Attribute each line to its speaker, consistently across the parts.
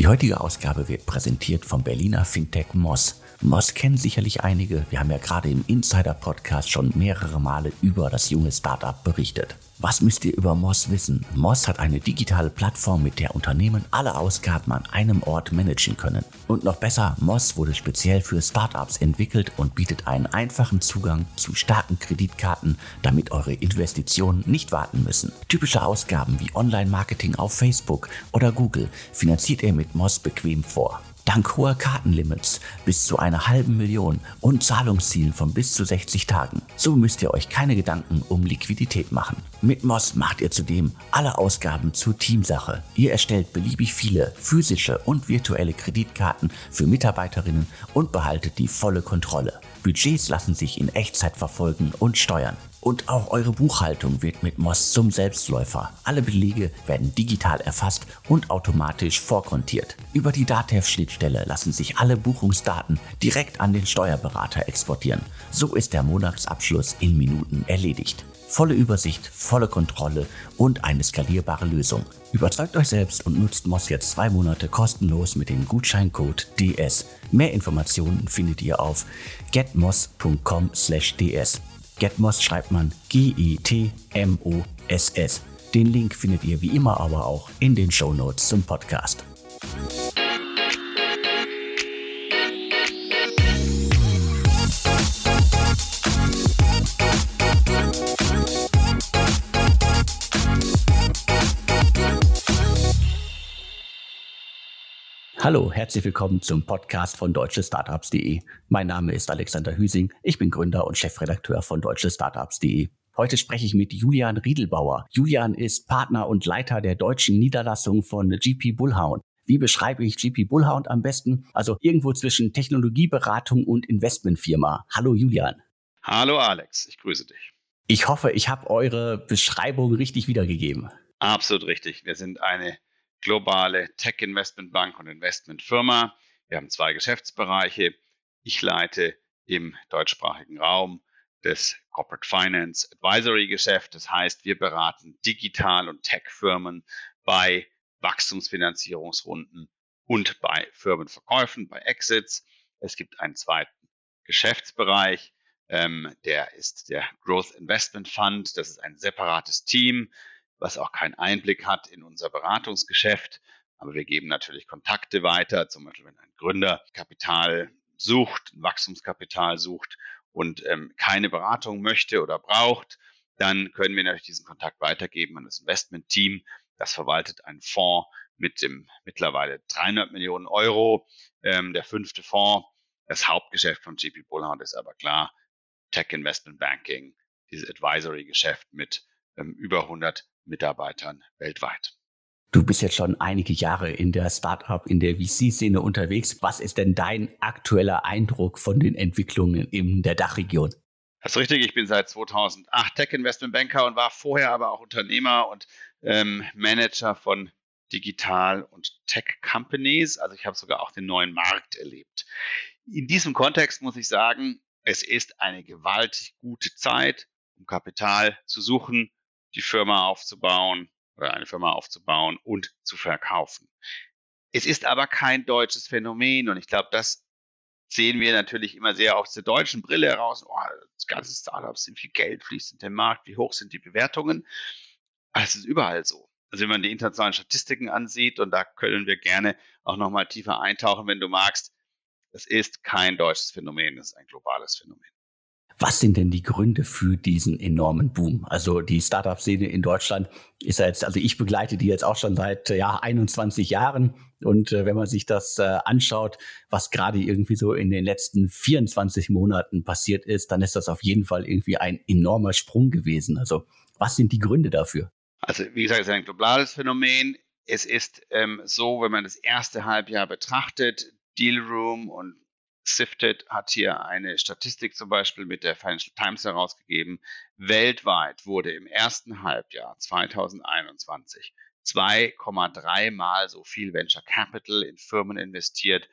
Speaker 1: Die heutige Ausgabe wird präsentiert vom Berliner Fintech Moss. Moss kennen sicherlich einige. Wir haben ja gerade im Insider-Podcast schon mehrere Male über das junge Startup berichtet. Was müsst ihr über Moss wissen? Moss hat eine digitale Plattform, mit der Unternehmen alle Ausgaben an einem Ort managen können. Und noch besser, Moss wurde speziell für Startups entwickelt und bietet einen einfachen Zugang zu starken Kreditkarten, damit eure Investitionen nicht warten müssen. Typische Ausgaben wie Online-Marketing auf Facebook oder Google finanziert ihr mit Moss bequem vor. Dank hoher Kartenlimits bis zu einer halben Million und Zahlungszielen von bis zu 60 Tagen. So müsst ihr euch keine Gedanken um Liquidität machen. Mit Moss macht ihr zudem alle Ausgaben zur Teamsache. Ihr erstellt beliebig viele physische und virtuelle Kreditkarten für Mitarbeiterinnen und behaltet die volle Kontrolle. Budgets lassen sich in Echtzeit verfolgen und steuern. Und auch eure Buchhaltung wird mit Moss zum Selbstläufer. Alle Belege werden digital erfasst und automatisch vorkontiert. Über die DATEV-Schnittstelle lassen sich alle Buchungsdaten direkt an den Steuerberater exportieren. So ist der Monatsabschluss in Minuten erledigt. Volle Übersicht, volle Kontrolle und eine skalierbare Lösung. Überzeugt euch selbst und nutzt Moss jetzt zwei Monate kostenlos mit dem Gutscheincode DS. Mehr Informationen findet ihr auf getmoss.com/ds. Getmoss schreibt man G-E-T-M-O-S-S. Den Link findet ihr wie immer aber auch in den Show Notes zum Podcast. Hallo, herzlich willkommen zum Podcast von deutschestartups.de. Mein Name ist Alexander Hüsing, ich bin Gründer und Chefredakteur von deutschestartups.de. Heute spreche ich mit Julian Riedelbauer. Julian ist Partner und Leiter der deutschen Niederlassung von GP Bullhound. Wie beschreibe ich GP Bullhound am besten? Also irgendwo zwischen Technologieberatung und Investmentfirma. Hallo Julian.
Speaker 2: Hallo Alex, ich grüße dich.
Speaker 1: Ich hoffe, ich habe eure Beschreibung richtig wiedergegeben.
Speaker 2: Absolut richtig. Wir sind eine globale Tech-Investmentbank und Investmentfirma. Wir haben zwei Geschäftsbereiche. Ich leite im deutschsprachigen Raum das Corporate Finance Advisory Geschäft. Das heißt, wir beraten Digital- und Tech-Firmen bei Wachstumsfinanzierungsrunden und bei Firmenverkäufen, bei Exits. Es gibt einen zweiten Geschäftsbereich, ähm, der ist der Growth Investment Fund. Das ist ein separates Team was auch keinen Einblick hat in unser Beratungsgeschäft. Aber wir geben natürlich Kontakte weiter, zum Beispiel wenn ein Gründer Kapital sucht, Wachstumskapital sucht und ähm, keine Beratung möchte oder braucht, dann können wir natürlich diesen Kontakt weitergeben an das Investment-Team. Das verwaltet einen Fonds mit dem mittlerweile 300 Millionen Euro, ähm, der fünfte Fonds. Das Hauptgeschäft von GP Bullhound ist aber klar Tech Investment Banking, dieses Advisory-Geschäft mit ähm, über 100 Mitarbeitern weltweit.
Speaker 1: Du bist jetzt schon einige Jahre in der Startup, in der VC-Szene unterwegs. Was ist denn dein aktueller Eindruck von den Entwicklungen in der Dachregion?
Speaker 2: Das ist richtig. Ich bin seit 2008 Tech Investment Banker und war vorher aber auch Unternehmer und ähm, Manager von Digital- und Tech-Companies. Also ich habe sogar auch den neuen Markt erlebt. In diesem Kontext muss ich sagen, es ist eine gewaltig gute Zeit, um Kapital zu suchen, die Firma aufzubauen oder eine Firma aufzubauen und zu verkaufen. Es ist aber kein deutsches Phänomen und ich glaube, das sehen wir natürlich immer sehr aus der deutschen Brille heraus. Oh, das ganze Startups sind viel Geld fließt in den Markt, wie hoch sind die Bewertungen? Aber es ist überall so. Also wenn man die internationalen Statistiken ansieht, und da können wir gerne auch nochmal tiefer eintauchen, wenn du magst, das ist kein deutsches Phänomen, das ist ein globales Phänomen.
Speaker 1: Was sind denn die Gründe für diesen enormen Boom? Also die Startup-Szene in Deutschland ist ja jetzt, also ich begleite die jetzt auch schon seit ja 21 Jahren. Und äh, wenn man sich das äh, anschaut, was gerade irgendwie so in den letzten 24 Monaten passiert ist, dann ist das auf jeden Fall irgendwie ein enormer Sprung gewesen. Also was sind die Gründe dafür?
Speaker 2: Also wie gesagt, es ist ein globales Phänomen. Es ist ähm, so, wenn man das erste Halbjahr betrachtet, Dealroom und Sifted hat hier eine Statistik zum Beispiel mit der Financial Times herausgegeben. Weltweit wurde im ersten Halbjahr 2021 2,3 mal so viel Venture Capital in Firmen investiert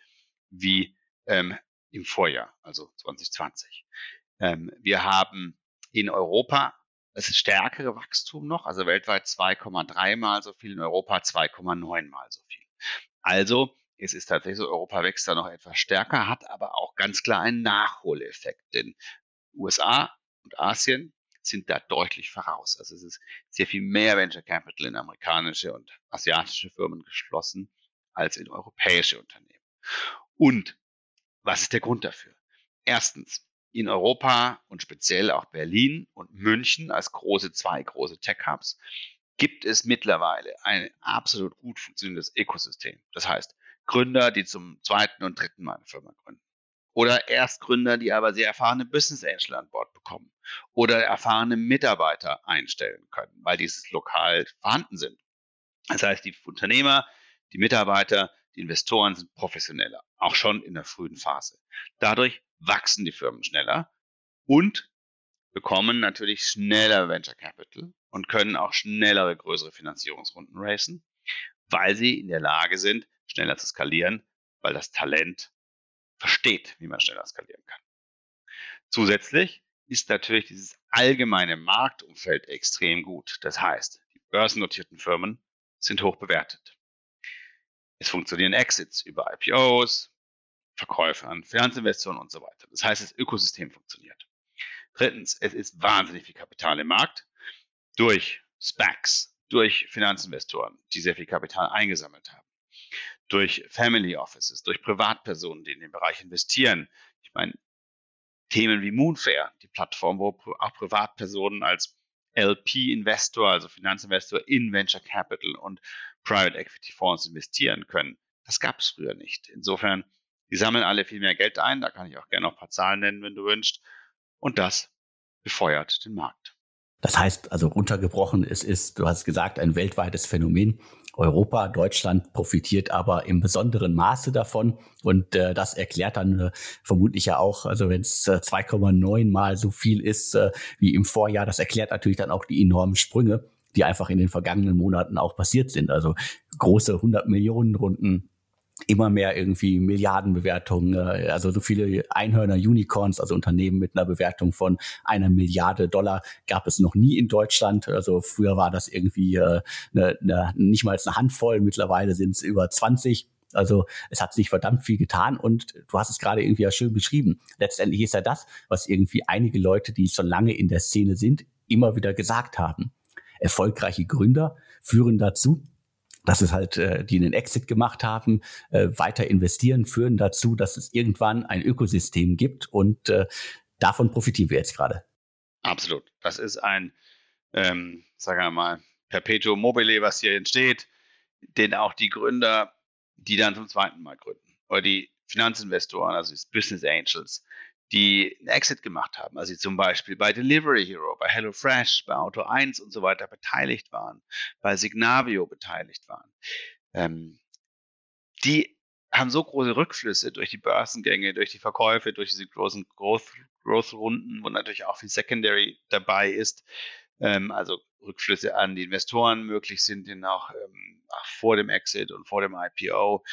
Speaker 2: wie ähm, im Vorjahr, also 2020. Ähm, wir haben in Europa das stärkere Wachstum noch, also weltweit 2,3 mal so viel, in Europa 2,9 mal so viel. Also, es ist tatsächlich so, Europa wächst da noch etwas stärker, hat aber auch ganz klar einen Nachholeffekt, denn USA und Asien sind da deutlich voraus. Also es ist sehr viel mehr Venture Capital in amerikanische und asiatische Firmen geschlossen als in europäische Unternehmen. Und was ist der Grund dafür? Erstens, in Europa und speziell auch Berlin und München als große zwei große Tech-Hubs gibt es mittlerweile ein absolut gut funktionierendes Ökosystem. Das heißt, Gründer, die zum zweiten und dritten Mal eine Firma gründen. Oder Erstgründer, die aber sehr erfahrene Business Angel an Bord bekommen. Oder erfahrene Mitarbeiter einstellen können, weil dieses lokal vorhanden sind. Das heißt, die Unternehmer, die Mitarbeiter, die Investoren sind professioneller, auch schon in der frühen Phase. Dadurch wachsen die Firmen schneller und bekommen natürlich schneller Venture Capital und können auch schnellere, größere Finanzierungsrunden racen, weil sie in der Lage sind, schneller zu skalieren, weil das Talent versteht, wie man schneller skalieren kann. Zusätzlich ist natürlich dieses allgemeine Marktumfeld extrem gut. Das heißt, die börsennotierten Firmen sind hoch bewertet. Es funktionieren Exits über IPOs, Verkäufe an Finanzinvestoren und so weiter. Das heißt, das Ökosystem funktioniert. Drittens, es ist wahnsinnig viel Kapital im Markt durch SPACs, durch Finanzinvestoren, die sehr viel Kapital eingesammelt haben durch Family Offices, durch Privatpersonen, die in den Bereich investieren. Ich meine, Themen wie Moonfair, die Plattform, wo auch Privatpersonen als LP-Investor, also Finanzinvestor in Venture Capital und Private Equity Fonds investieren können. Das gab es früher nicht. Insofern, die sammeln alle viel mehr Geld ein. Da kann ich auch gerne noch ein paar Zahlen nennen, wenn du wünschst. Und das befeuert den Markt.
Speaker 1: Das heißt, also runtergebrochen, es ist, du hast gesagt, ein weltweites Phänomen. Europa, Deutschland profitiert aber im besonderen Maße davon. Und äh, das erklärt dann äh, vermutlich ja auch, also wenn es äh, 2,9 mal so viel ist äh, wie im Vorjahr, das erklärt natürlich dann auch die enormen Sprünge, die einfach in den vergangenen Monaten auch passiert sind. Also große 100 Millionen Runden immer mehr irgendwie Milliardenbewertungen, äh, also so viele Einhörner, Unicorns, also Unternehmen mit einer Bewertung von einer Milliarde Dollar gab es noch nie in Deutschland. Also früher war das irgendwie äh, ne, ne, nicht mal eine Handvoll, mittlerweile sind es über 20. Also es hat sich verdammt viel getan und du hast es gerade irgendwie ja schön beschrieben. Letztendlich ist ja das, was irgendwie einige Leute, die schon lange in der Szene sind, immer wieder gesagt haben. Erfolgreiche Gründer führen dazu, dass es halt, äh, die einen Exit gemacht haben, äh, weiter investieren, führen dazu, dass es irgendwann ein Ökosystem gibt und äh, davon profitieren wir jetzt gerade.
Speaker 2: Absolut. Das ist ein, ähm, sagen wir mal, Perpetuum mobile, was hier entsteht, den auch die Gründer, die dann zum zweiten Mal gründen, oder die Finanzinvestoren, also die Business Angels, die einen Exit gemacht haben, also sie zum Beispiel bei Delivery Hero, bei HelloFresh, bei Auto 1 und so weiter beteiligt waren, bei Signavio beteiligt waren. Ähm, die haben so große Rückflüsse durch die Börsengänge, durch die Verkäufe, durch diese großen Growth-Runden, wo natürlich auch viel Secondary dabei ist, ähm, also Rückflüsse an die Investoren möglich sind, denn auch, ähm, auch vor dem Exit und vor dem IPO.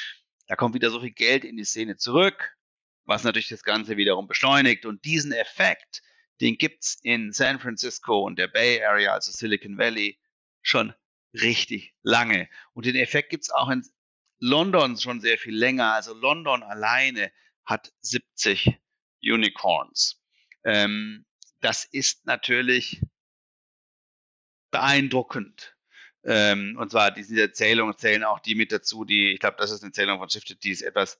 Speaker 2: Da kommt wieder so viel Geld in die Szene zurück was natürlich das Ganze wiederum beschleunigt. Und diesen Effekt, den gibt's in San Francisco und der Bay Area, also Silicon Valley, schon richtig lange. Und den Effekt gibt's auch in London schon sehr viel länger. Also London alleine hat 70 Unicorns. Ähm, das ist natürlich beeindruckend. Ähm, und zwar diese Zählungen zählen auch die mit dazu, die, ich glaube, das ist eine Zählung von Shifted, die ist etwas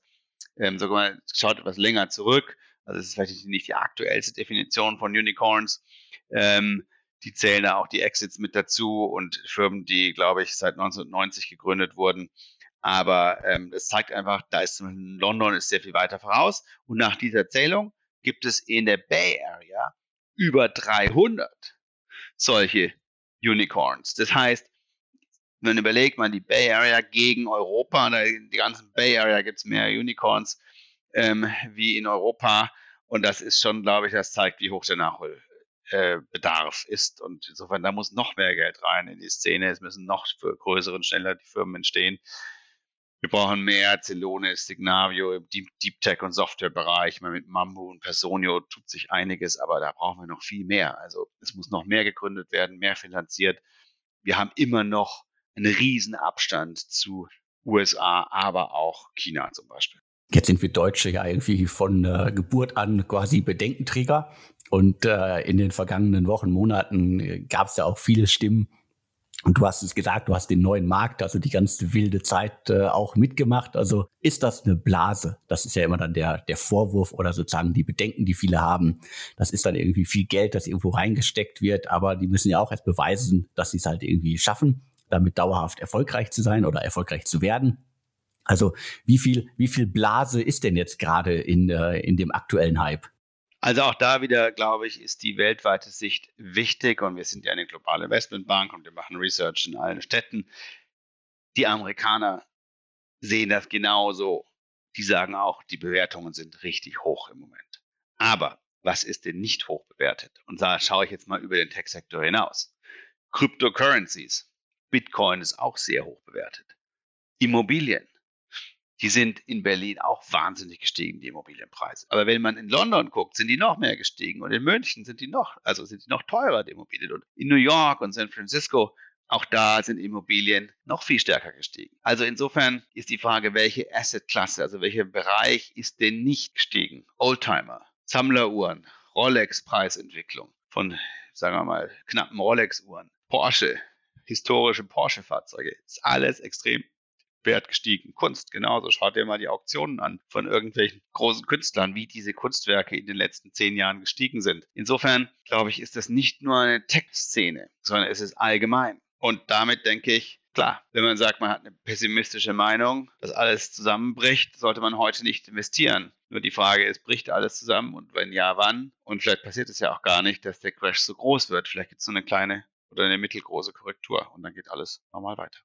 Speaker 2: ähm, sogar mal, schaut etwas länger zurück. Also es ist vielleicht nicht die aktuellste Definition von Unicorns. Ähm, die zählen da auch die Exits mit dazu und Firmen, die, glaube ich, seit 1990 gegründet wurden. Aber ähm, zeigt einfach, da ist London ist sehr viel weiter voraus. Und nach dieser Zählung gibt es in der Bay Area über 300 solche Unicorns. Das heißt, man überlegt, man die Bay Area gegen Europa, in die ganzen Bay Area gibt es mehr Unicorns ähm, wie in Europa. Und das ist schon, glaube ich, das zeigt, wie hoch der Nachholbedarf äh, ist. Und insofern, da muss noch mehr Geld rein in die Szene. Es müssen noch für größere und schneller die Firmen entstehen. Wir brauchen mehr Celonis, Signavio im Deep, Deep Tech und Softwarebereich. Mit Mambu und Personio tut sich einiges, aber da brauchen wir noch viel mehr. Also es muss noch mehr gegründet werden, mehr finanziert. Wir haben immer noch einen riesen Abstand zu USA, aber auch China zum Beispiel.
Speaker 1: Jetzt sind wir Deutsche ja irgendwie von äh, Geburt an quasi Bedenkenträger. Und äh, in den vergangenen Wochen, Monaten äh, gab es ja auch viele Stimmen. Und du hast es gesagt, du hast den neuen Markt, also die ganze wilde Zeit äh, auch mitgemacht. Also ist das eine Blase? Das ist ja immer dann der, der Vorwurf oder sozusagen die Bedenken, die viele haben. Das ist dann irgendwie viel Geld, das irgendwo reingesteckt wird, aber die müssen ja auch erst beweisen, dass sie es halt irgendwie schaffen, damit dauerhaft erfolgreich zu sein oder erfolgreich zu werden. Also wie viel, wie viel Blase ist denn jetzt gerade in, äh, in dem aktuellen Hype?
Speaker 2: Also auch da wieder, glaube ich, ist die weltweite Sicht wichtig und wir sind ja eine globale Investmentbank und wir machen Research in allen Städten. Die Amerikaner sehen das genauso. Die sagen auch, die Bewertungen sind richtig hoch im Moment. Aber was ist denn nicht hoch bewertet? Und da schaue ich jetzt mal über den Tech-Sektor hinaus. Cryptocurrencies. Bitcoin ist auch sehr hoch bewertet. Immobilien die sind in Berlin auch wahnsinnig gestiegen, die Immobilienpreise. Aber wenn man in London guckt, sind die noch mehr gestiegen. Und in München sind die noch, also sind die noch teurer, die Immobilien. Und in New York und San Francisco, auch da sind Immobilien noch viel stärker gestiegen. Also insofern ist die Frage, welche Assetklasse, also welcher Bereich ist denn nicht gestiegen? Oldtimer, Sammleruhren, Rolex-Preisentwicklung von, sagen wir mal, knappen Rolex-Uhren, Porsche, historische Porsche-Fahrzeuge, ist alles extrem Wert gestiegen. Kunst genauso. Schaut dir mal die Auktionen an von irgendwelchen großen Künstlern, wie diese Kunstwerke in den letzten zehn Jahren gestiegen sind. Insofern, glaube ich, ist das nicht nur eine Tech-Szene, sondern es ist allgemein. Und damit denke ich, klar, wenn man sagt, man hat eine pessimistische Meinung, dass alles zusammenbricht, sollte man heute nicht investieren. Nur die Frage ist, bricht alles zusammen und wenn ja, wann? Und vielleicht passiert es ja auch gar nicht, dass der Crash so groß wird. Vielleicht gibt es so eine kleine oder eine mittelgroße Korrektur und dann geht alles normal weiter.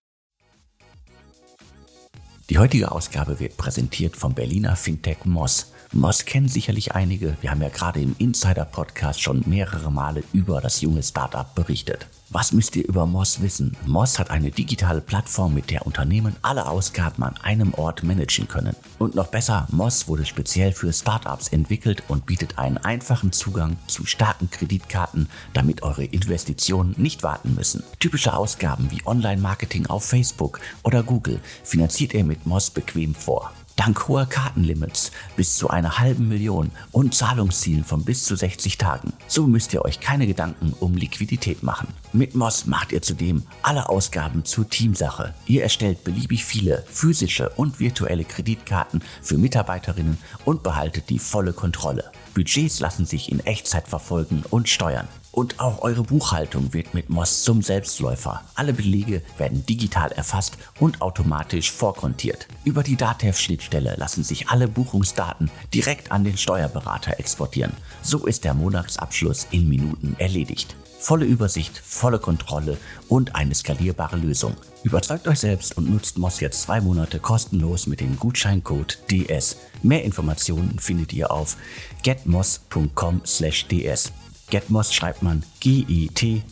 Speaker 1: Die heutige Ausgabe wird präsentiert vom Berliner Fintech Moss. Moss kennen sicherlich einige. Wir haben ja gerade im Insider-Podcast schon mehrere Male über das junge Startup berichtet. Was müsst ihr über Moss wissen? Moss hat eine digitale Plattform, mit der Unternehmen alle Ausgaben an einem Ort managen können. Und noch besser, Moss wurde speziell für Startups entwickelt und bietet einen einfachen Zugang zu starken Kreditkarten, damit eure Investitionen nicht warten müssen. Typische Ausgaben wie Online-Marketing auf Facebook oder Google finanziert ihr mit Moss bequem vor. Dank hoher Kartenlimits bis zu einer halben Million und Zahlungszielen von bis zu 60 Tagen. So müsst ihr euch keine Gedanken um Liquidität machen. Mit Moss macht ihr zudem alle Ausgaben zur Teamsache. Ihr erstellt beliebig viele physische und virtuelle Kreditkarten für Mitarbeiterinnen und behaltet die volle Kontrolle. Budgets lassen sich in Echtzeit verfolgen und steuern. Und auch eure Buchhaltung wird mit Moss zum Selbstläufer. Alle Belege werden digital erfasst und automatisch vorkontiert. Über die DATEV-Schnittstelle lassen sich alle Buchungsdaten direkt an den Steuerberater exportieren. So ist der Monatsabschluss in Minuten erledigt. Volle Übersicht, volle Kontrolle und eine skalierbare Lösung. Überzeugt euch selbst und nutzt Moss jetzt zwei Monate kostenlos mit dem Gutscheincode DS. Mehr Informationen findet ihr auf getmoss.com/ds. Getmoss schreibt man G-E-T-M-O-S-S.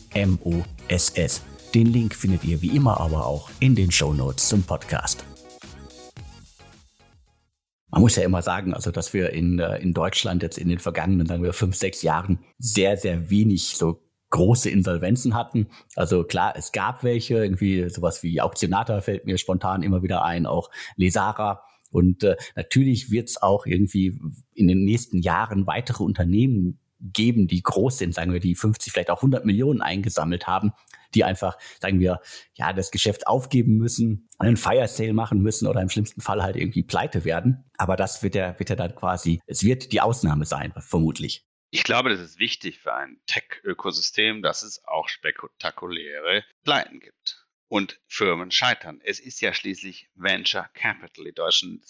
Speaker 1: Den Link findet ihr wie immer aber auch in den Show Notes zum Podcast. Man muss ja immer sagen, also dass wir in, äh, in Deutschland jetzt in den vergangenen, sagen wir, fünf, sechs Jahren sehr, sehr wenig so große Insolvenzen hatten. Also klar, es gab welche, irgendwie sowas wie Auktionata fällt mir spontan immer wieder ein, auch Lesara. Und äh, natürlich wird es auch irgendwie in den nächsten Jahren weitere Unternehmen geben, die groß sind, sagen wir, die 50, vielleicht auch 100 Millionen eingesammelt haben, die einfach, sagen wir, ja, das Geschäft aufgeben müssen, einen Fire Sale machen müssen oder im schlimmsten Fall halt irgendwie pleite werden. Aber das wird ja, wird ja dann quasi, es wird die Ausnahme sein, vermutlich.
Speaker 2: Ich glaube, das ist wichtig für ein Tech-Ökosystem, dass es auch spektakuläre Pleiten gibt und Firmen scheitern. Es ist ja schließlich Venture Capital. Die Deutschen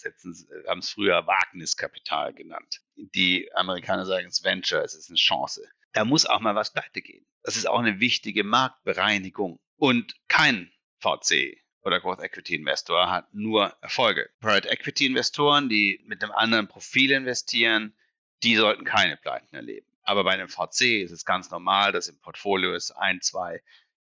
Speaker 2: haben es früher Wagniskapital genannt. Die Amerikaner sagen es Venture, es ist eine Chance. Da muss auch mal was pleite gehen. Das ist auch eine wichtige Marktbereinigung. Und kein VC oder Growth Equity Investor hat nur Erfolge. Private Equity Investoren, die mit einem anderen Profil investieren, die sollten keine Pleiten erleben. Aber bei einem VC ist es ganz normal, dass im Portfolio es ein, zwei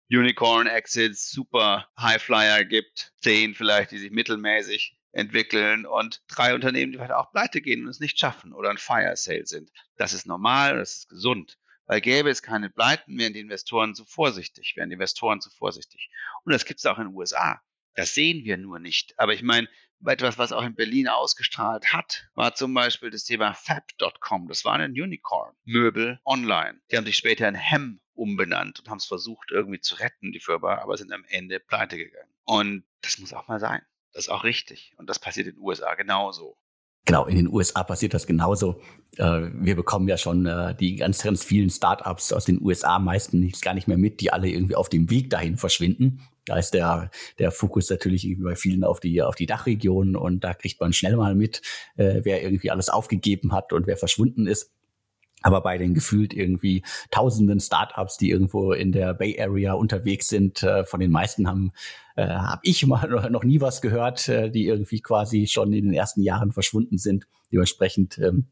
Speaker 2: Unicorn-Exits, super Highflyer gibt, zehn vielleicht, die sich mittelmäßig entwickeln und drei Unternehmen, die vielleicht auch pleite gehen und es nicht schaffen oder ein Fire Sale sind. Das ist normal, das ist gesund. Weil gäbe es keine Pleiten, wären die Investoren zu vorsichtig, wären die Investoren zu vorsichtig. Und das gibt es auch in den USA. Das sehen wir nur nicht. Aber ich meine, etwas, was auch in Berlin ausgestrahlt hat, war zum Beispiel das Thema Fab.com. Das war ein Unicorn. Möbel online. Die haben sich später in Hem umbenannt und haben es versucht, irgendwie zu retten, die Firma, aber sind am Ende pleite gegangen. Und das muss auch mal sein. Das ist auch richtig. Und das passiert in den USA genauso.
Speaker 1: Genau, in den USA passiert das genauso. Äh, wir bekommen ja schon äh, die ganz, ganz vielen Startups aus den USA meistens gar nicht mehr mit, die alle irgendwie auf dem Weg dahin verschwinden. Da ist der, der Fokus natürlich bei vielen auf die, auf die Dachregion und da kriegt man schnell mal mit, äh, wer irgendwie alles aufgegeben hat und wer verschwunden ist. Aber bei den gefühlt irgendwie tausenden Startups, die irgendwo in der Bay Area unterwegs sind, äh, von den meisten haben äh, habe ich mal noch nie was gehört, äh, die irgendwie quasi schon in den ersten Jahren verschwunden sind. Dementsprechend ähm,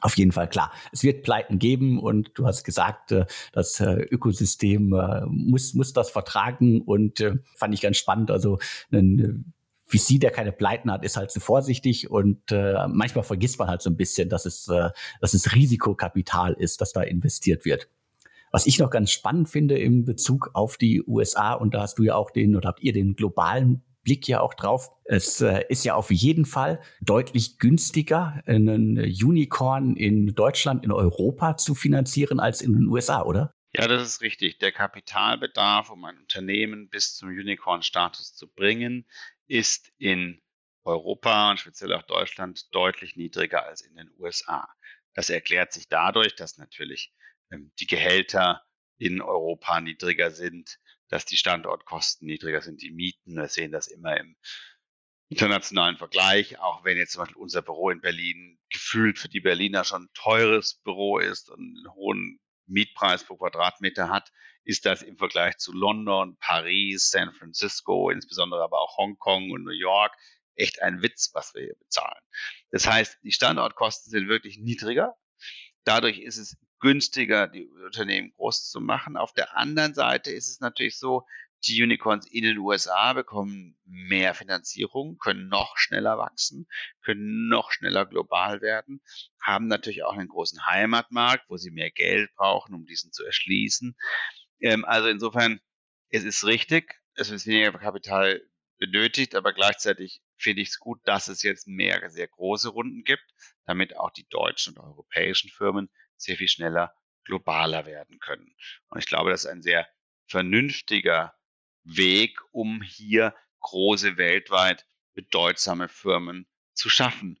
Speaker 1: auf jeden Fall klar. Es wird Pleiten geben und du hast gesagt, äh, das äh, Ökosystem äh, muss, muss das vertragen und fand ich ganz spannend. Also ein VC, der keine Pleiten hat, ist halt so vorsichtig und äh, manchmal vergisst man halt so ein bisschen, dass es, äh, dass es Risikokapital ist, das da investiert wird. Was ich noch ganz spannend finde im Bezug auf die USA, und da hast du ja auch den oder habt ihr den globalen Blick ja auch drauf. Es äh, ist ja auf jeden Fall deutlich günstiger, einen Unicorn in Deutschland, in Europa zu finanzieren als in den USA, oder?
Speaker 2: Ja, das ist richtig. Der Kapitalbedarf, um ein Unternehmen bis zum Unicorn-Status zu bringen, ist in Europa und speziell auch Deutschland deutlich niedriger als in den USA. Das erklärt sich dadurch, dass natürlich ähm, die Gehälter in Europa niedriger sind, dass die Standortkosten niedriger sind, die Mieten. Wir sehen das immer im internationalen Vergleich, auch wenn jetzt zum Beispiel unser Büro in Berlin gefühlt für die Berliner schon ein teures Büro ist und einen hohen Mietpreis pro Quadratmeter hat, ist das im Vergleich zu London, Paris, San Francisco, insbesondere aber auch Hongkong und New York echt ein Witz, was wir hier bezahlen. Das heißt, die Standortkosten sind wirklich niedriger. Dadurch ist es günstiger, die Unternehmen groß zu machen. Auf der anderen Seite ist es natürlich so, die Unicorns in den USA bekommen mehr Finanzierung, können noch schneller wachsen, können noch schneller global werden, haben natürlich auch einen großen Heimatmarkt, wo sie mehr Geld brauchen, um diesen zu erschließen. Ähm, also insofern, es ist richtig, es ist weniger Kapital benötigt, aber gleichzeitig finde ich es gut, dass es jetzt mehr sehr große Runden gibt, damit auch die deutschen und europäischen Firmen sehr viel schneller globaler werden können. Und ich glaube, das ist ein sehr vernünftiger Weg, um hier große weltweit bedeutsame Firmen zu schaffen.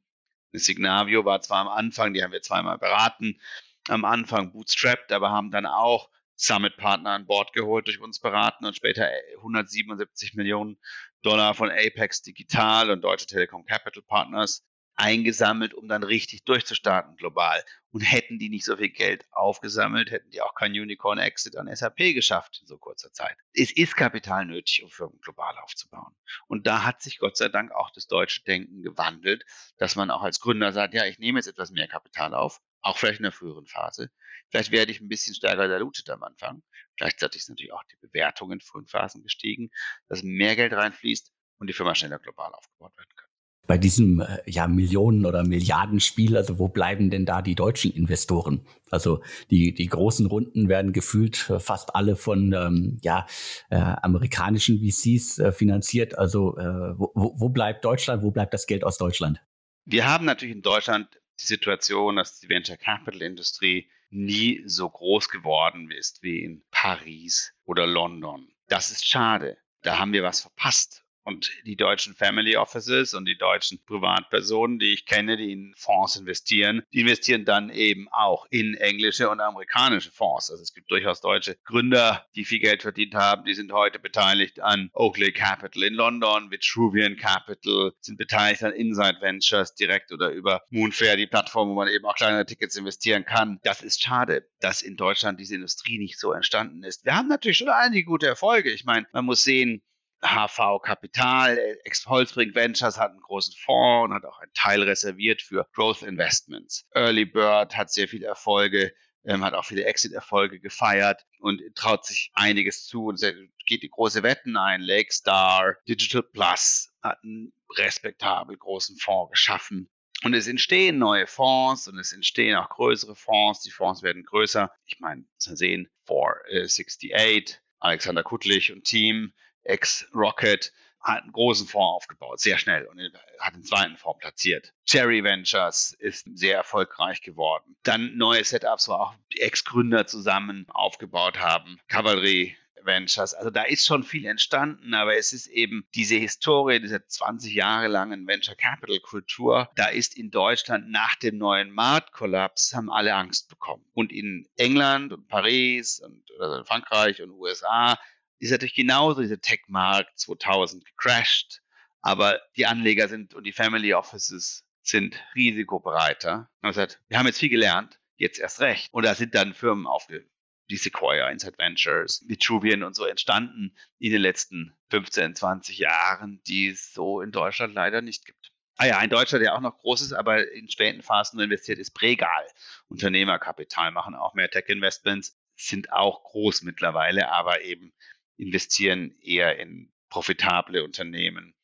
Speaker 2: Signavio war zwar am Anfang, die haben wir zweimal beraten, am Anfang bootstrapped, aber haben dann auch Summit-Partner an Bord geholt, durch uns beraten und später 177 Millionen Dollar von Apex Digital und Deutsche Telekom Capital Partners eingesammelt, um dann richtig durchzustarten global. Und hätten die nicht so viel Geld aufgesammelt, hätten die auch kein Unicorn-Exit an SAP geschafft in so kurzer Zeit. Es ist Kapital nötig, um Firmen global aufzubauen. Und da hat sich Gott sei Dank auch das deutsche Denken gewandelt, dass man auch als Gründer sagt, ja, ich nehme jetzt etwas mehr Kapital auf, auch vielleicht in der früheren Phase. Vielleicht werde ich ein bisschen stärker diluted am Anfang. Gleichzeitig ist natürlich auch die Bewertung in frühen Phasen gestiegen, dass mehr Geld reinfließt und die Firma schneller global aufgebaut werden kann
Speaker 1: bei diesem äh, ja Millionen- oder Milliardenspiel, also wo bleiben denn da die deutschen Investoren? Also die die großen Runden werden gefühlt äh, fast alle von ähm, ja äh, amerikanischen VCs äh, finanziert. Also äh, wo, wo bleibt Deutschland? Wo bleibt das Geld aus Deutschland?
Speaker 2: Wir haben natürlich in Deutschland die Situation, dass die Venture Capital Industrie nie so groß geworden ist wie in Paris oder London. Das ist schade. Da haben wir was verpasst. Und die deutschen Family Offices und die deutschen Privatpersonen, die ich kenne, die in Fonds investieren, die investieren dann eben auch in englische und amerikanische Fonds. Also es gibt durchaus deutsche Gründer, die viel Geld verdient haben, die sind heute beteiligt an Oakley Capital in London, Vitruvian Capital, sind beteiligt an Inside Ventures direkt oder über Moonfair, die Plattform, wo man eben auch kleinere Tickets investieren kann. Das ist schade, dass in Deutschland diese Industrie nicht so entstanden ist. Wir haben natürlich schon einige gute Erfolge. Ich meine, man muss sehen, HV Kapital, Holzbrink Ventures hat einen großen Fonds und hat auch einen Teil reserviert für Growth Investments. Early Bird hat sehr viele Erfolge, ähm, hat auch viele Exit-Erfolge gefeiert und traut sich einiges zu und geht die große Wetten ein. Lakestar, Digital Plus hat einen respektabel großen Fonds geschaffen. Und es entstehen neue Fonds und es entstehen auch größere Fonds. Die Fonds werden größer. Ich meine, Sie sehen, 468, Alexander Kuttlich und Team ex-Rocket, hat einen großen Fonds aufgebaut, sehr schnell und hat den zweiten Fonds platziert. Cherry Ventures ist sehr erfolgreich geworden. Dann neue Setups, wo auch Ex-Gründer zusammen aufgebaut haben. Cavalry Ventures. Also da ist schon viel entstanden, aber es ist eben diese Historie dieser 20 Jahre langen Venture Capital Kultur. Da ist in Deutschland nach dem neuen Marktkollaps haben alle Angst bekommen. Und in England und Paris und also Frankreich und USA ist natürlich genauso dieser Tech-Markt 2000 gecrashed. Aber die Anleger sind und die Family Offices sind risikobereiter. Man sagt, wir haben jetzt viel gelernt, jetzt erst recht. Und da sind dann Firmen aufge die Sequoia Inside Ventures, Vitruvian und so entstanden in den letzten 15, 20 Jahren, die es so in Deutschland leider nicht gibt. Ah ja, in Deutschland ja auch noch großes, aber in späten Phasen investiert ist Pregal. Unternehmerkapital machen auch mehr Tech-Investments, sind auch groß mittlerweile, aber eben investieren eher in profitable Unternehmen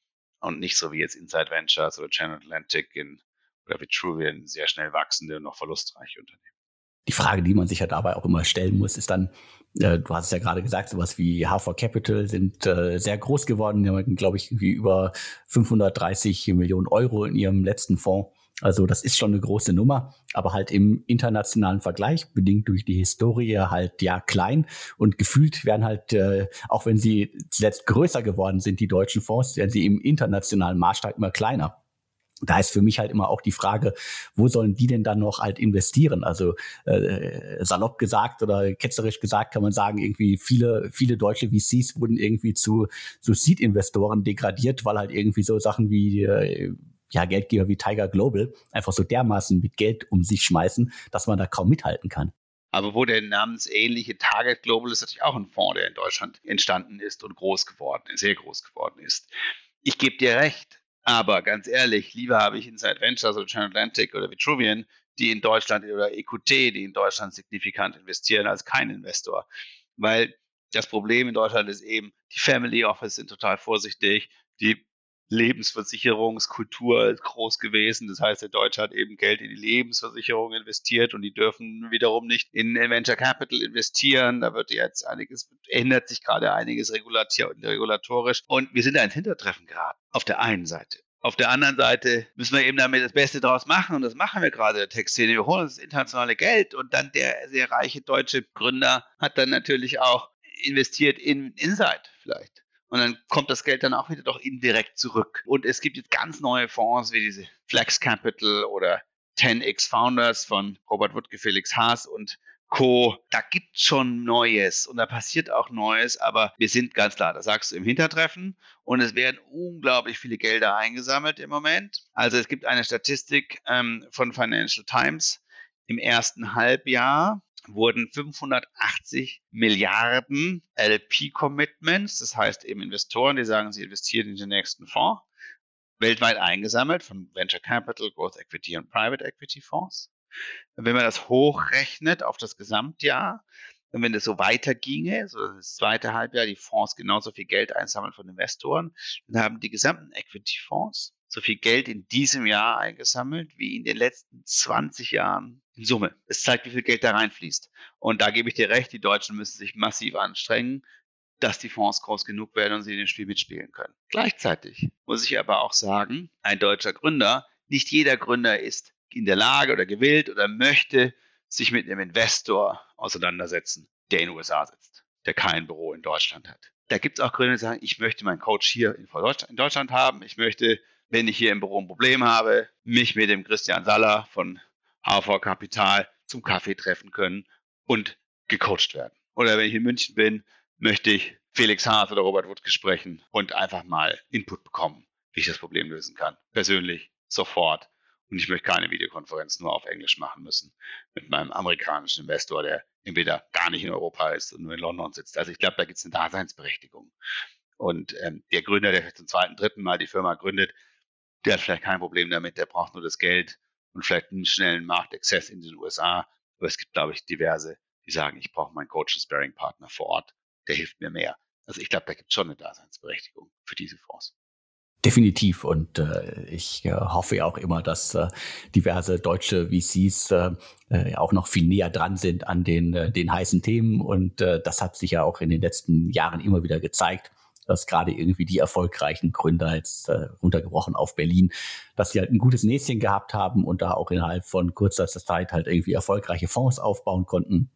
Speaker 2: und nicht so wie jetzt Inside Ventures oder Channel Atlantic in, oder Vitruvian sehr schnell wachsende und noch verlustreiche Unternehmen
Speaker 1: die Frage, die man sich ja dabei auch immer stellen muss, ist dann, äh, du hast es ja gerade gesagt, sowas wie H4 Capital sind äh, sehr groß geworden. Die haben, glaube ich, irgendwie über 530 Millionen Euro in ihrem letzten Fonds. Also das ist schon eine große Nummer, aber halt im internationalen Vergleich, bedingt durch die Historie, halt ja klein und gefühlt werden halt, äh, auch wenn sie zuletzt größer geworden sind, die deutschen Fonds, werden sie im internationalen Maßstab immer kleiner da ist für mich halt immer auch die Frage, wo sollen die denn dann noch halt investieren? Also äh, salopp gesagt oder ketzerisch gesagt kann man sagen, irgendwie viele, viele deutsche VCs wurden irgendwie zu, zu Seed-Investoren degradiert, weil halt irgendwie so Sachen wie äh, ja, Geldgeber wie Tiger Global einfach so dermaßen mit Geld um sich schmeißen, dass man da kaum mithalten kann.
Speaker 2: Aber wo der namensähnliche Target Global ist natürlich auch ein Fonds, der in Deutschland entstanden ist und groß geworden ist, sehr groß geworden ist. Ich gebe dir recht, aber ganz ehrlich, lieber habe ich Inside Ventures oder Atlantic oder Vitruvian, die in Deutschland oder EQT, die in Deutschland signifikant investieren, als kein Investor. Weil das Problem in Deutschland ist eben, die Family Office sind total vorsichtig, die Lebensversicherungskultur groß gewesen. Das heißt, der Deutsche hat eben Geld in die Lebensversicherung investiert und die dürfen wiederum nicht in Venture Capital investieren. Da wird jetzt einiges, ändert sich gerade einiges regulatorisch. Und wir sind da ins Hintertreffen geraten. Auf der einen Seite. Auf der anderen Seite müssen wir eben damit das Beste draus machen und das machen wir gerade der Textszene. Wir holen uns das internationale Geld und dann der sehr reiche deutsche Gründer hat dann natürlich auch investiert in Insight vielleicht und dann kommt das Geld dann auch wieder doch indirekt zurück. Und es gibt jetzt ganz neue Fonds wie diese Flex Capital oder 10x Founders von Robert Woodke, Felix Haas und Co. Da gibt schon Neues und da passiert auch Neues, aber wir sind ganz klar, das sagst du im Hintertreffen und es werden unglaublich viele Gelder eingesammelt im Moment. Also es gibt eine Statistik ähm, von Financial Times im ersten Halbjahr wurden 580 Milliarden LP-Commitments, das heißt eben Investoren, die sagen, sie investieren in den nächsten Fonds, weltweit eingesammelt von Venture Capital, Growth Equity und Private Equity Fonds. Wenn man das hochrechnet auf das Gesamtjahr, und wenn das so weiterginge, so das zweite Halbjahr, die Fonds genauso viel Geld einsammeln von Investoren, dann haben die gesamten Equity-Fonds so viel Geld in diesem Jahr eingesammelt wie in den letzten 20 Jahren in Summe. Es zeigt, wie viel Geld da reinfließt. Und da gebe ich dir recht, die Deutschen müssen sich massiv anstrengen, dass die Fonds groß genug werden und sie in dem Spiel mitspielen können. Gleichzeitig muss ich aber auch sagen, ein deutscher Gründer, nicht jeder Gründer ist in der Lage oder gewillt oder möchte sich mit einem Investor auseinandersetzen, der in den USA sitzt, der kein Büro in Deutschland hat. Da gibt es auch Gründer, die sagen, ich möchte meinen Coach hier in Deutschland haben, ich möchte wenn ich hier im Büro ein Problem habe, mich mit dem Christian Saller von HV Kapital zum Kaffee treffen können und gecoacht werden. Oder wenn ich in München bin, möchte ich Felix Haas oder Robert Wuttke sprechen und einfach mal Input bekommen, wie ich das Problem lösen kann. Persönlich, sofort. Und ich möchte keine Videokonferenz nur auf Englisch machen müssen mit meinem amerikanischen Investor, der entweder gar nicht in Europa ist und nur in London sitzt. Also ich glaube, da gibt es eine Daseinsberechtigung. Und ähm, der Gründer, der zum zweiten, dritten Mal die Firma gründet, der hat vielleicht kein Problem damit, der braucht nur das Geld und vielleicht einen schnellen Marktexzess in den USA. Aber es gibt, glaube ich, diverse, die sagen, ich brauche meinen Coach und Sparing-Partner vor Ort, der hilft mir mehr. Also ich glaube, da gibt es schon eine Daseinsberechtigung für diese Fonds.
Speaker 1: Definitiv. Und äh, ich äh, hoffe ja auch immer, dass äh, diverse deutsche VCs äh, äh, auch noch viel näher dran sind an den, äh, den heißen Themen. Und äh, das hat sich ja auch in den letzten Jahren immer wieder gezeigt dass gerade irgendwie die erfolgreichen Gründer jetzt äh, runtergebrochen auf Berlin, dass sie halt ein gutes Näschen gehabt haben und da auch innerhalb von kurzer Zeit halt irgendwie erfolgreiche Fonds aufbauen konnten.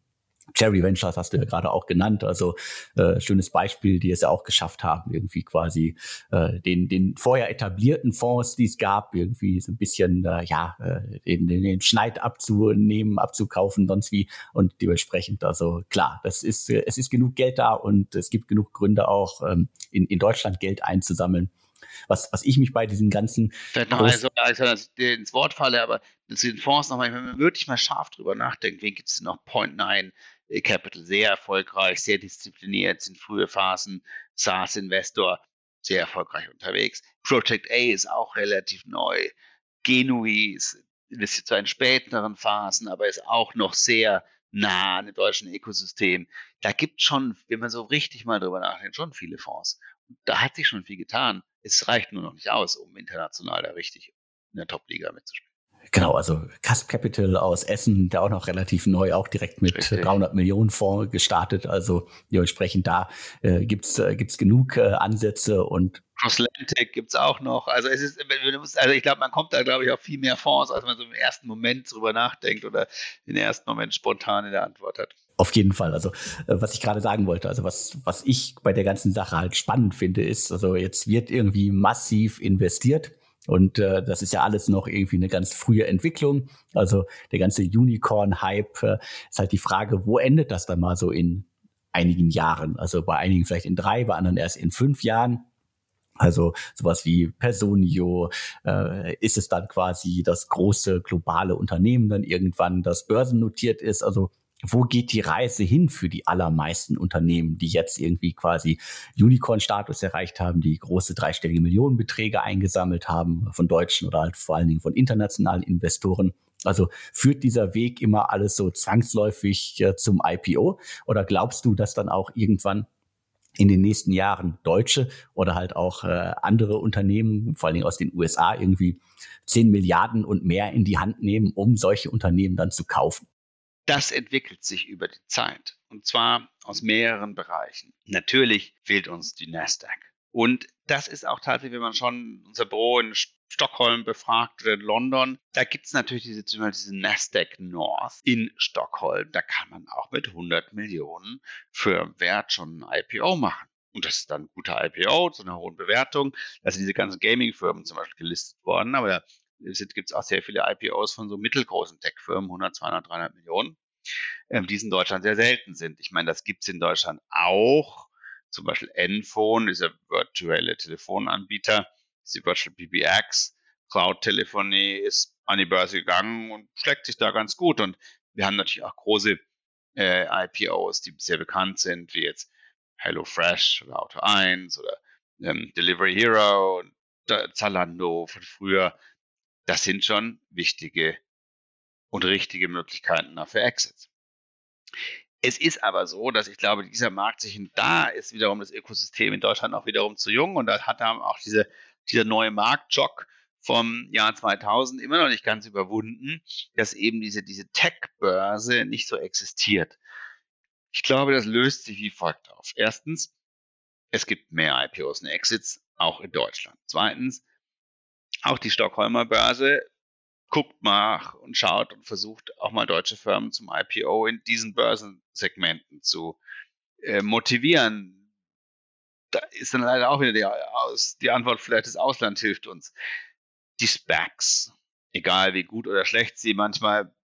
Speaker 1: Cherry Ventures hast du ja gerade auch genannt, also äh, schönes Beispiel, die es ja auch geschafft haben, irgendwie quasi äh, den, den vorher etablierten Fonds, die es gab, irgendwie so ein bisschen äh, ja äh, den, den Schneid abzunehmen, abzukaufen, sonst wie und dementsprechend, also klar, das ist äh, es ist genug Geld da und es gibt genug Gründe auch ähm, in, in Deutschland Geld einzusammeln. Was, was ich mich bei diesen ganzen.
Speaker 2: Vielleicht noch also, Alexander, ins Wort falle, aber zu den Fonds nochmal, wenn man wirklich mal scharf drüber nachdenkt, wen gibt es denn noch? Point Nine, Capital sehr erfolgreich, sehr diszipliniert, sind frühe Phasen, SaaS-Investor sehr erfolgreich unterwegs. Project A ist auch relativ neu. Genui ist investiert zwar in späteren Phasen, aber ist auch noch sehr nah an dem deutschen Ökosystem. Da gibt schon, wenn man so richtig mal drüber nachdenkt, schon viele Fonds. Und da hat sich schon viel getan. Es reicht nur noch nicht aus, um international da richtig in der Top-Liga mitzuspielen.
Speaker 1: Genau, also Cusp Capital aus Essen, der auch noch relativ neu, auch direkt mit Richtig. 300 Millionen Fonds gestartet. Also dementsprechend da äh, gibt's äh, gibt's genug äh, Ansätze und
Speaker 2: Crosslantic gibt's auch noch. Also es ist, also ich glaube, man kommt da, glaube ich, auf viel mehr Fonds, als man so im ersten Moment drüber nachdenkt oder im ersten Moment spontan in der Antwort hat.
Speaker 1: Auf jeden Fall. Also, äh, was ich gerade sagen wollte, also was, was ich bei der ganzen Sache halt spannend finde, ist, also jetzt wird irgendwie massiv investiert und äh, das ist ja alles noch irgendwie eine ganz frühe Entwicklung. Also der ganze Unicorn-Hype äh, ist halt die Frage, wo endet das dann mal so in einigen Jahren? Also bei einigen vielleicht in drei, bei anderen erst in fünf Jahren. Also sowas wie Personio, äh, ist es dann quasi das große globale Unternehmen dann irgendwann, das börsennotiert ist. Also wo geht die Reise hin für die allermeisten Unternehmen, die jetzt irgendwie quasi Unicorn-Status erreicht haben, die große dreistellige Millionenbeträge eingesammelt haben von deutschen oder halt vor allen Dingen von internationalen Investoren? Also führt dieser Weg immer alles so zwangsläufig äh, zum IPO? Oder glaubst du, dass dann auch irgendwann in den nächsten Jahren deutsche oder halt auch äh, andere Unternehmen, vor allen Dingen aus den USA, irgendwie 10 Milliarden und mehr in die Hand nehmen, um solche Unternehmen dann zu kaufen?
Speaker 2: Das entwickelt sich über die Zeit. Und zwar aus mehreren Bereichen. Natürlich fehlt uns die Nasdaq. Und das ist auch tatsächlich, wenn man schon unser Büro in Stockholm befragt oder in London, da gibt es natürlich diese, diese Nasdaq North in Stockholm. Da kann man auch mit 100 Millionen für Wert schon ein IPO machen. Und das ist dann ein guter IPO zu einer hohen Bewertung. Da sind diese ganzen Gaming-Firmen zum Beispiel gelistet worden, aber gibt es auch sehr viele IPOs von so mittelgroßen Tech-Firmen, 100, 200, 300 Millionen ähm, die in Deutschland sehr selten sind. Ich meine, das gibt es in Deutschland auch. Zum Beispiel Enphone, dieser virtuelle Telefonanbieter, die Virtual PBX, Cloud-Telefonie ist an die Börse gegangen und schlägt sich da ganz gut. Und wir haben natürlich auch große äh, IPOs, die sehr bekannt sind, wie jetzt HelloFresh oder Auto 1 oder ähm, Delivery Hero und Zalando von früher. Das sind schon wichtige und richtige Möglichkeiten für Exits. Es ist aber so, dass ich glaube, dieser Markt sich, da ist wiederum das Ökosystem in Deutschland auch wiederum zu jung und da hat auch diese, dieser neue Marktjock vom Jahr 2000 immer noch nicht ganz überwunden, dass eben diese, diese Tech-Börse nicht so existiert. Ich glaube, das löst sich wie folgt auf. Erstens, es gibt mehr IPOs und Exits, auch in Deutschland. Zweitens, auch die Stockholmer Börse guckt mal und schaut und versucht auch mal deutsche Firmen zum IPO in diesen Börsensegmenten zu äh, motivieren. Da ist dann leider auch wieder die, aus, die Antwort, vielleicht das Ausland hilft uns. Die Specs, egal wie gut oder schlecht sie manchmal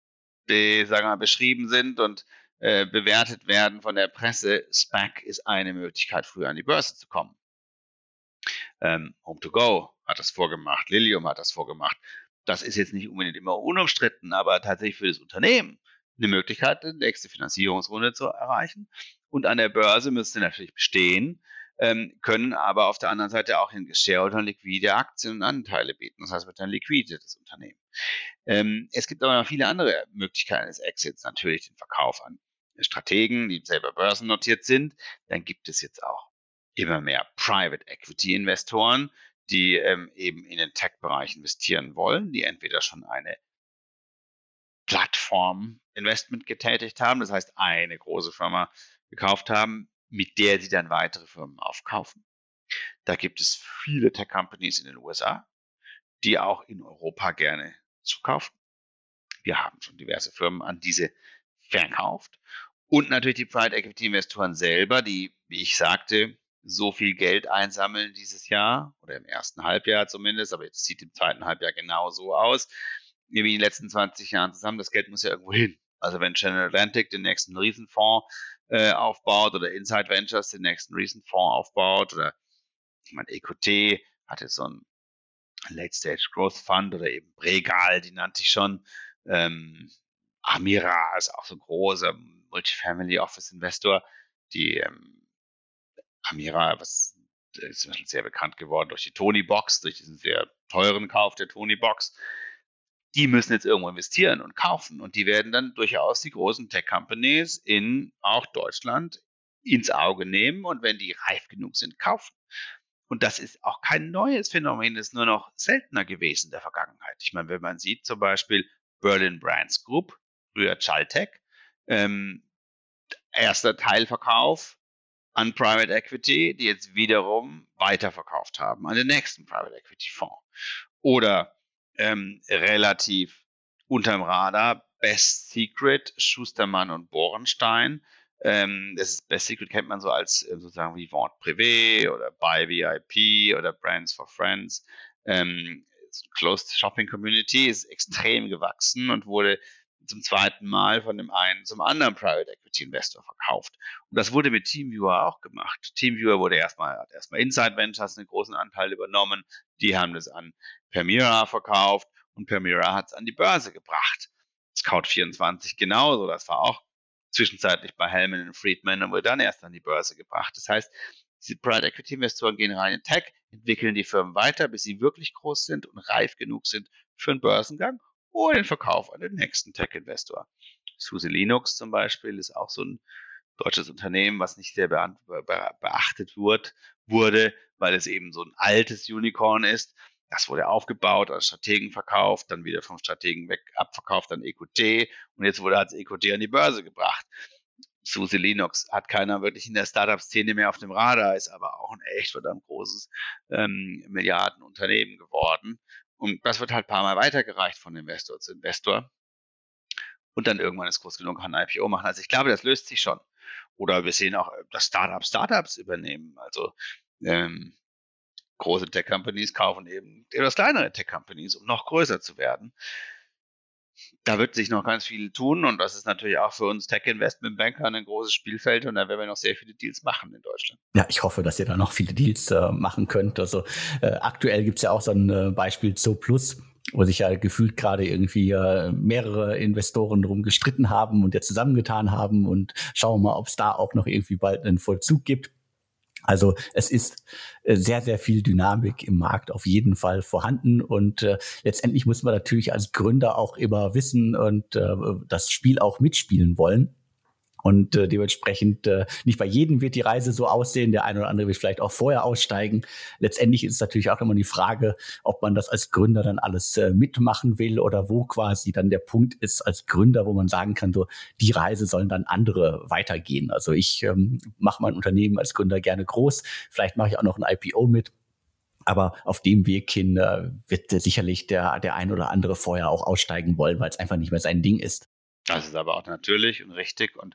Speaker 2: be, sagen wir, beschrieben sind und äh, bewertet werden von der Presse, SPAC ist eine Möglichkeit, früher an die Börse zu kommen. Ähm, Home2Go hat das vorgemacht, Lilium hat das vorgemacht das ist jetzt nicht unbedingt immer unumstritten, aber tatsächlich für das Unternehmen eine Möglichkeit, die nächste Finanzierungsrunde zu erreichen. Und an der Börse müsste natürlich bestehen, ähm, können aber auf der anderen Seite auch in Shareholdern liquide Aktien und Anteile bieten. Das heißt, wird dann liquide das Unternehmen. Ähm, es gibt aber noch viele andere Möglichkeiten des Exits, natürlich den Verkauf an Strategen, die selber börsennotiert sind. Dann gibt es jetzt auch immer mehr Private Equity Investoren, die ähm, eben in den Tech-Bereich investieren wollen, die entweder schon eine Plattform-Investment getätigt haben, das heißt eine große Firma gekauft haben, mit der sie dann weitere Firmen aufkaufen. Da gibt es viele Tech-Companies in den USA, die auch in Europa gerne zukaufen. Wir haben schon diverse Firmen an diese verkauft. Und natürlich die Private Equity Investoren selber, die, wie ich sagte, so viel Geld einsammeln dieses Jahr oder im ersten Halbjahr zumindest, aber jetzt sieht im zweiten Halbjahr genau so aus, wie in den letzten 20 Jahren zusammen. Das Geld muss ja irgendwo hin. Also wenn General Atlantic den nächsten Riesenfonds äh, aufbaut oder Inside Ventures den nächsten Riesenfonds aufbaut oder ich meine, EQT hatte so ein Late Stage Growth Fund oder eben Bregal, die nannte ich schon. Ähm, Amira ist auch so ein großer Multifamily Office Investor. Die ähm, Amira, was ist sehr bekannt geworden durch die Tony Box, durch diesen sehr teuren Kauf der Tony Box. Die müssen jetzt irgendwo investieren und kaufen und die werden dann durchaus die großen Tech Companies in auch Deutschland ins Auge nehmen und wenn die reif genug sind, kaufen. Und das ist auch kein neues Phänomen, das ist nur noch seltener gewesen in der Vergangenheit. Ich meine, wenn man sieht zum Beispiel Berlin Brands Group, früher Chaltech, ähm, erster Teilverkauf an Private Equity, die jetzt wiederum weiterverkauft haben an den nächsten Private Equity Fonds. Oder ähm, relativ unterm Radar Best Secret, Schustermann und Borenstein. Ähm, das ist, Best Secret kennt man so als äh, sozusagen wie Vente Privé oder Buy VIP oder Brands for Friends. Ähm, Closed Shopping Community ist extrem gewachsen und wurde zum zweiten Mal von dem einen zum anderen Private Equity Investor verkauft. Und das wurde mit Teamviewer auch gemacht. Teamviewer wurde erstmal, hat erstmal Inside Ventures einen großen Anteil übernommen. Die haben das an Permira verkauft und Permira hat es an die Börse gebracht. Scout24 genauso. Das war auch zwischenzeitlich bei Hellman und Friedman und wurde dann erst an die Börse gebracht. Das heißt, diese Private Equity Investoren gehen rein in Tech, entwickeln die Firmen weiter, bis sie wirklich groß sind und reif genug sind für einen Börsengang oder den Verkauf an den nächsten Tech-Investor. SUSE Linux zum Beispiel ist auch so ein deutsches Unternehmen, was nicht sehr beachtet wird, wurde, weil es eben so ein altes Unicorn ist. Das wurde aufgebaut, als Strategen verkauft, dann wieder vom Strategen weg abverkauft an EQT und jetzt wurde als EQT an die Börse gebracht. SUSE Linux hat keiner wirklich in der Startup-Szene mehr auf dem Radar, ist aber auch ein echt verdammt großes ähm, Milliardenunternehmen geworden und das wird halt ein paar Mal weitergereicht von Investor zu Investor. Und dann irgendwann ist groß genug, kann ein IPO machen. Also ich glaube, das löst sich schon. Oder wir sehen auch, dass Startups Startups übernehmen. Also ähm, große Tech-Companies kaufen eben etwas kleinere Tech-Companies, um noch größer zu werden da wird sich noch ganz viel tun und das ist natürlich auch für uns Tech-Investment-Banker ein großes Spielfeld und da werden wir noch sehr viele Deals machen in Deutschland.
Speaker 1: Ja, ich hoffe, dass ihr da noch viele Deals äh, machen könnt. Also äh, aktuell gibt es ja auch so ein äh, Beispiel Zo Plus, wo sich ja gefühlt gerade irgendwie äh, mehrere Investoren drum gestritten haben und jetzt zusammengetan haben und schauen wir mal, ob es da auch noch irgendwie bald einen Vollzug gibt. Also es ist äh, sehr, sehr viel Dynamik im Markt auf jeden Fall vorhanden und äh, letztendlich muss man natürlich als Gründer auch immer wissen und äh, das Spiel auch mitspielen wollen. Und äh, dementsprechend äh, nicht bei jedem wird die Reise so aussehen. Der eine oder andere wird vielleicht auch vorher aussteigen. Letztendlich ist es natürlich auch immer die Frage, ob man das als Gründer dann alles äh, mitmachen will oder wo quasi dann der Punkt ist als Gründer, wo man sagen kann, so die Reise sollen dann andere weitergehen. Also ich ähm, mache mein Unternehmen als Gründer gerne groß. Vielleicht mache ich auch noch ein IPO mit. Aber auf dem Weg hin äh, wird sicherlich der, der ein oder andere vorher auch aussteigen wollen, weil es einfach nicht mehr sein Ding ist.
Speaker 2: Das ist aber auch natürlich und richtig und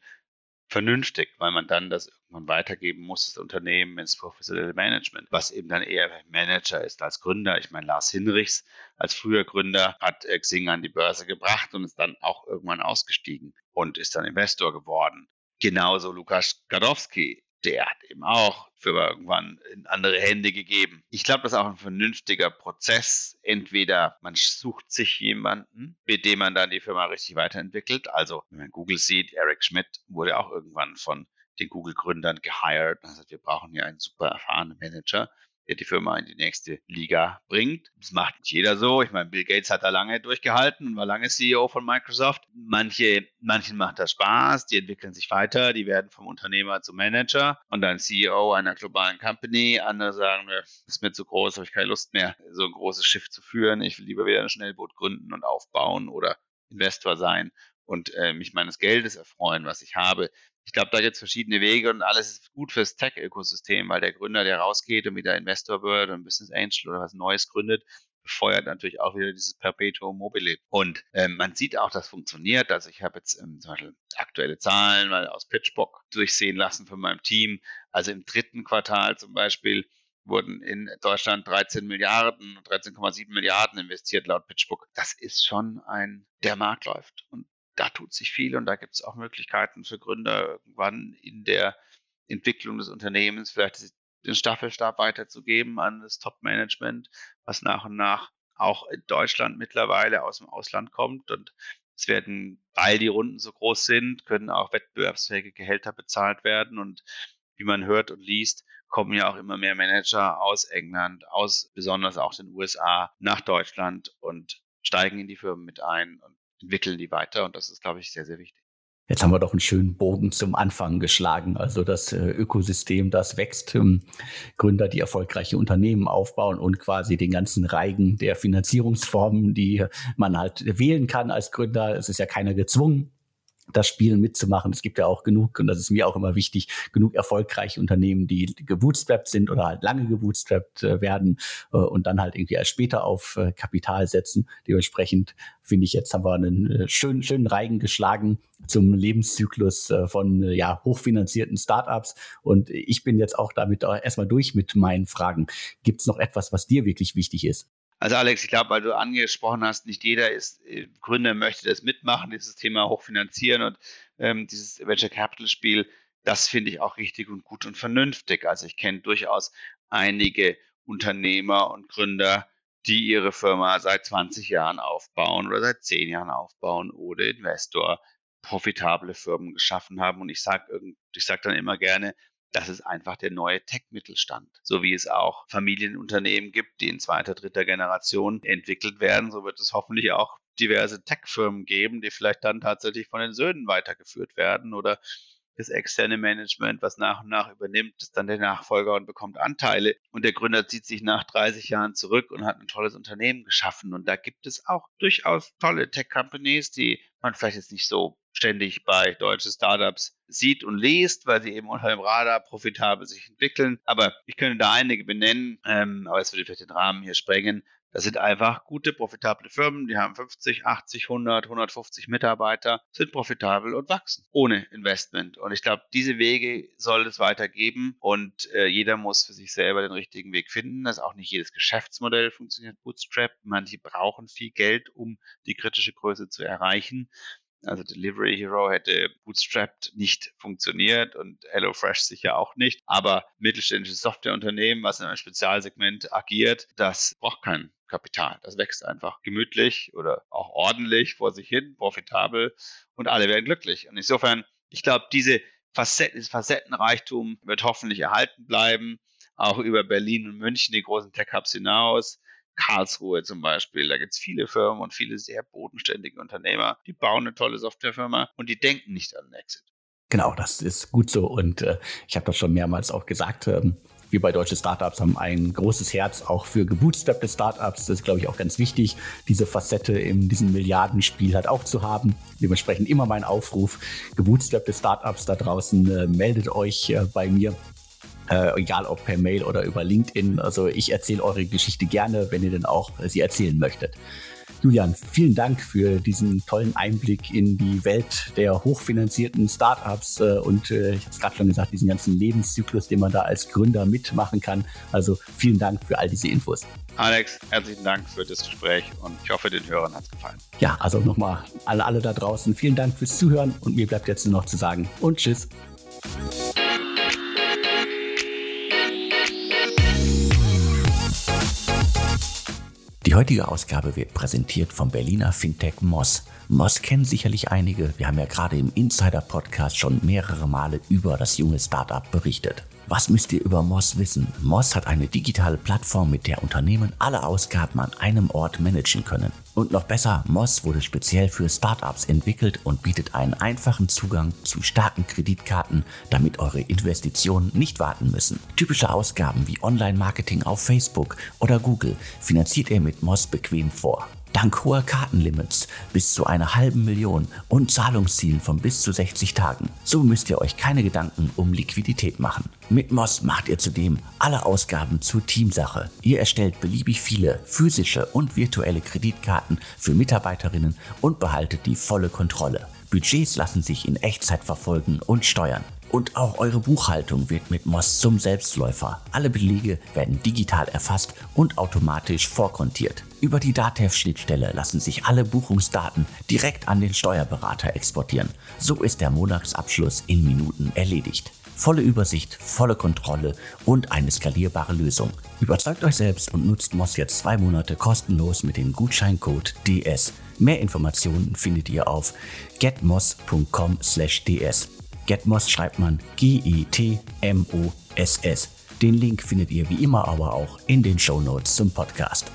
Speaker 2: vernünftig, weil man dann das irgendwann weitergeben muss, das Unternehmen ins professionelle Management, was eben dann eher Manager ist als Gründer. Ich meine, Lars Hinrichs als früher Gründer hat Xing an die Börse gebracht und ist dann auch irgendwann ausgestiegen und ist dann Investor geworden. Genauso Lukas Gadowski der hat eben auch für irgendwann in andere Hände gegeben. Ich glaube, das ist auch ein vernünftiger Prozess. Entweder man sucht sich jemanden, mit dem man dann die Firma richtig weiterentwickelt. Also, wenn man Google sieht, Eric Schmidt wurde auch irgendwann von den Google-Gründern gehired. Also, wir brauchen hier einen super erfahrenen Manager der die Firma in die nächste Liga bringt. Das macht nicht jeder so. Ich meine, Bill Gates hat da lange durchgehalten und war lange CEO von Microsoft. Manche, manchen macht das Spaß, die entwickeln sich weiter, die werden vom Unternehmer zum Manager und dann CEO einer globalen Company. Andere sagen, das ist mir zu groß, habe ich keine Lust mehr, so ein großes Schiff zu führen. Ich will lieber wieder ein Schnellboot gründen und aufbauen oder Investor sein und äh, mich meines Geldes erfreuen, was ich habe. Ich glaube, da gibt es verschiedene Wege und alles ist gut fürs Tech-Ökosystem, weil der Gründer, der rausgeht und wieder Investor wird und Business Angel oder was Neues gründet, befeuert natürlich auch wieder dieses Perpetuum mobile. Und ähm, man sieht auch, das funktioniert. Also ich habe jetzt ähm, zum Beispiel aktuelle Zahlen mal aus Pitchbook durchsehen lassen von meinem Team. Also im dritten Quartal zum Beispiel wurden in Deutschland 13 Milliarden, 13,7 Milliarden investiert laut Pitchbook. Das ist schon ein, der Markt läuft. Und da tut sich viel und da gibt es auch Möglichkeiten für Gründer irgendwann in der Entwicklung des Unternehmens vielleicht den Staffelstab weiterzugeben an das Top-Management, was nach und nach auch in Deutschland mittlerweile aus dem Ausland kommt. Und es werden, weil die Runden so groß sind, können auch wettbewerbsfähige Gehälter bezahlt werden. Und wie man hört und liest, kommen ja auch immer mehr Manager aus England, aus besonders auch den USA nach Deutschland und steigen in die Firmen mit ein und entwickeln die weiter. Und das ist, glaube ich, sehr, sehr wichtig.
Speaker 1: Jetzt haben wir doch einen schönen Bogen zum Anfang geschlagen. Also das äh, Ökosystem, das wächst, ähm, Gründer, die erfolgreiche Unternehmen aufbauen und quasi den ganzen Reigen der Finanzierungsformen, die man halt wählen kann als Gründer. Es ist ja keiner gezwungen, das Spiel mitzumachen. Es gibt ja auch genug, und das ist mir auch immer wichtig, genug erfolgreiche Unternehmen, die gebootstrapped sind oder halt lange gebootstrapped äh, werden äh, und dann halt irgendwie erst später auf äh, Kapital setzen. Dementsprechend finde ich, jetzt haben wir einen schönen, schönen Reigen geschlagen zum Lebenszyklus von ja, hochfinanzierten Startups. Und ich bin jetzt auch damit erstmal durch mit meinen Fragen. Gibt es noch etwas, was dir wirklich wichtig ist?
Speaker 2: Also Alex, ich glaube, weil du angesprochen hast, nicht jeder ist äh, Gründer möchte das mitmachen, dieses Thema hochfinanzieren und ähm, dieses Venture Capital Spiel. Das finde ich auch richtig und gut und vernünftig. Also ich kenne durchaus einige Unternehmer und Gründer, die ihre Firma seit 20 Jahren aufbauen oder seit 10 Jahren aufbauen oder Investor profitable Firmen geschaffen haben. Und ich sage ich sag dann immer gerne, das ist einfach der neue Tech-Mittelstand. So wie es auch Familienunternehmen gibt, die in zweiter, dritter Generation entwickelt werden, so wird es hoffentlich auch diverse Tech-Firmen geben, die vielleicht dann tatsächlich von den Söhnen weitergeführt werden oder das externe Management, was nach und nach übernimmt, ist dann der Nachfolger und bekommt Anteile. Und der Gründer zieht sich nach 30 Jahren zurück und hat ein tolles Unternehmen geschaffen. Und da gibt es auch durchaus tolle Tech-Companies, die man vielleicht jetzt nicht so ständig bei deutschen Startups sieht und liest, weil sie eben unter dem Radar profitabel sich entwickeln. Aber ich könnte da einige benennen, ähm, aber es würde vielleicht den Rahmen hier sprengen. Das sind einfach gute, profitable Firmen, die haben 50, 80, 100, 150 Mitarbeiter, sind profitabel und wachsen ohne Investment. Und ich glaube, diese Wege soll es weitergeben und äh, jeder muss für sich selber den richtigen Weg finden. Das ist auch nicht jedes Geschäftsmodell funktioniert Bootstrap. Manche brauchen viel Geld, um die kritische Größe zu erreichen. Also Delivery Hero hätte bootstrapped nicht funktioniert und HelloFresh sicher auch nicht. Aber mittelständisches Softwareunternehmen, was in einem Spezialsegment agiert, das braucht kein Kapital. Das wächst einfach gemütlich oder auch ordentlich vor sich hin, profitabel und alle werden glücklich. Und insofern, ich glaube, diese Facetten, Facettenreichtum wird hoffentlich erhalten bleiben, auch über Berlin und München, die großen Tech-Hubs hinaus. Karlsruhe zum Beispiel. Da gibt es viele Firmen und viele sehr bodenständige Unternehmer, die bauen eine tolle Softwarefirma und die denken nicht an den Exit.
Speaker 1: Genau, das ist gut so. Und äh, ich habe das schon mehrmals auch gesagt. Ähm, wir bei deutsche Startups haben ein großes Herz auch für gebootstrappte Startups. Das ist, glaube ich, auch ganz wichtig, diese Facette in diesem Milliardenspiel halt auch zu haben. Dementsprechend immer mein Aufruf, gebootstrappte Startups da draußen, äh, meldet euch äh, bei mir. Äh, egal ob per Mail oder über LinkedIn. Also ich erzähle eure Geschichte gerne, wenn ihr denn auch sie erzählen möchtet. Julian, vielen Dank für diesen tollen Einblick in die Welt der hochfinanzierten Startups äh, und äh, ich habe es gerade schon gesagt, diesen ganzen Lebenszyklus, den man da als Gründer mitmachen kann. Also vielen Dank für all diese Infos.
Speaker 2: Alex, herzlichen Dank für das Gespräch und ich hoffe, den Hörern hat es gefallen.
Speaker 1: Ja, also nochmal alle, alle da draußen, vielen Dank fürs Zuhören und mir bleibt jetzt nur noch zu sagen und tschüss. Die heutige Ausgabe wird präsentiert vom Berliner Fintech Moss. Moss kennen sicherlich einige. Wir haben ja gerade im Insider-Podcast schon mehrere Male über das junge Startup berichtet. Was müsst ihr über Moss wissen? Moss hat eine digitale Plattform, mit der Unternehmen alle Ausgaben an einem Ort managen können. Und noch besser, Moss wurde speziell für Startups entwickelt und bietet einen einfachen Zugang zu starken Kreditkarten, damit eure Investitionen nicht warten müssen. Typische Ausgaben wie Online-Marketing auf Facebook oder Google finanziert ihr mit Moss bequem vor. Dank hoher Kartenlimits bis zu einer halben Million und Zahlungszielen von bis zu 60 Tagen. So müsst ihr euch keine Gedanken um Liquidität machen. Mit Moss macht ihr zudem alle Ausgaben zur Teamsache. Ihr erstellt beliebig viele physische und virtuelle Kreditkarten für Mitarbeiterinnen und behaltet die volle Kontrolle. Budgets lassen sich in Echtzeit verfolgen und steuern. Und auch eure Buchhaltung wird mit Moss zum Selbstläufer. Alle Belege werden digital erfasst und automatisch vorkontiert. Über die DATEV-Schnittstelle lassen sich alle Buchungsdaten direkt an den Steuerberater exportieren. So ist der Monatsabschluss in Minuten erledigt. Volle Übersicht, volle Kontrolle und eine skalierbare Lösung. Überzeugt euch selbst und nutzt Moss jetzt zwei Monate kostenlos mit dem Gutscheincode DS. Mehr Informationen findet ihr auf getmoss.com/ds. Getmos schreibt man G-E-T-M-O-S-S. Den Link findet ihr wie immer aber auch in den Show Notes zum Podcast.